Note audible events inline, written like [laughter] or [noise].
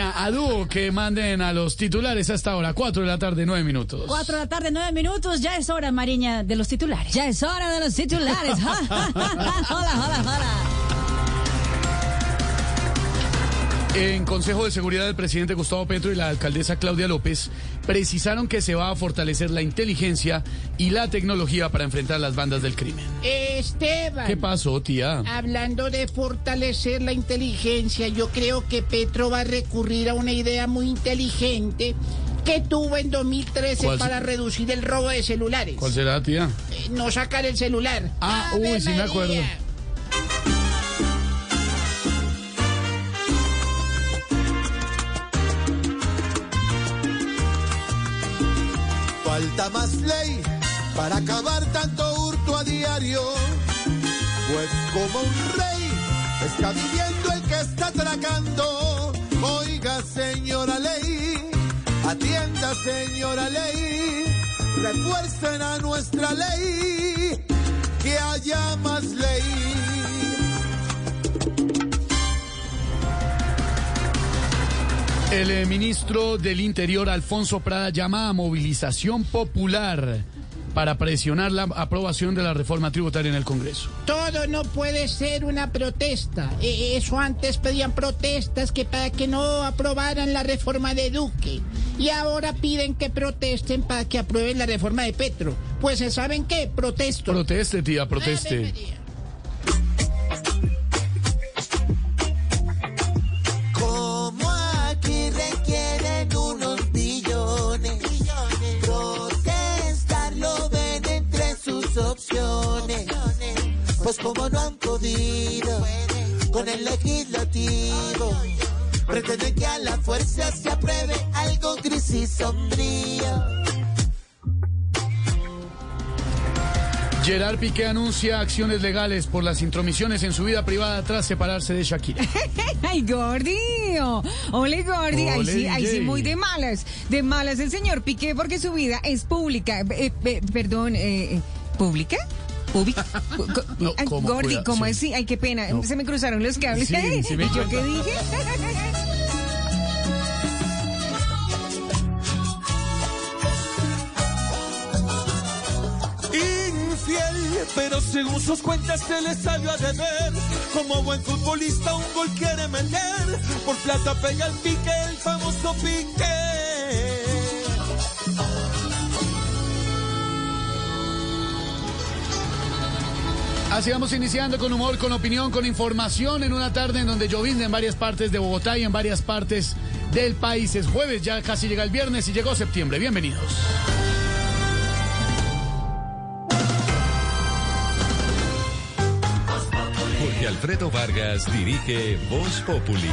A dúo que manden a los titulares hasta ahora, 4 de la tarde, 9 minutos. 4 de la tarde, 9 minutos. Ya es hora, Mariña, de los titulares. Ya es hora de los titulares. [laughs] hola, hola, hola. En Consejo de Seguridad, el presidente Gustavo Petro y la alcaldesa Claudia López precisaron que se va a fortalecer la inteligencia y la tecnología para enfrentar las bandas del crimen. Esteban. ¿Qué pasó, tía? Hablando de fortalecer la inteligencia, yo creo que Petro va a recurrir a una idea muy inteligente que tuvo en 2013 ¿Cuál? para reducir el robo de celulares. ¿Cuál será, tía? Eh, No sacar el celular. Ah, ¡Ave uy, sí me acuerdo. Falta más ley para acabar tanto hurto a diario. Pues como un rey está viviendo el que está atracando. Oiga, señora ley, atienda, señora ley, refuercen a nuestra ley, El eh, ministro del Interior, Alfonso Prada, llama a movilización popular para presionar la aprobación de la reforma tributaria en el Congreso. Todo no puede ser una protesta. E- Eso antes pedían protestas que para que no aprobaran la reforma de Duque. Y ahora piden que protesten para que aprueben la reforma de Petro. Pues ¿saben qué? Protesto. Proteste, tía, proteste. Pues como no han podido con el legislativo, pretenden que a la fuerza se apruebe algo gris y sombrío. Gerard Piqué anuncia acciones legales por las intromisiones en su vida privada tras separarse de Shakira. [laughs] Ay, Gordi. Ole, Gordi. Ole, sí, muy de malas. De malas el señor Piqué porque su vida es pública. Eh, eh, perdón, eh, eh, ¿pública? ¿Pública? [laughs] Co- No, Ay, ¿cómo? Gordi, ¿cómo sí. así? Ay, qué pena. No. Se me cruzaron los cables. Sí, sí me ¿Y [laughs] yo cuenta. qué dije? Infiel, pero según sus cuentas se le salió a deber. Como buen futbolista un gol quiere meter. Por plata pega el pique, el famoso pique. Así vamos iniciando con humor, con opinión, con información en una tarde en donde llovizna en varias partes de Bogotá y en varias partes del país. Es jueves, ya casi llega el viernes y llegó septiembre. Bienvenidos. Jorge Alfredo Vargas dirige Voz Populi.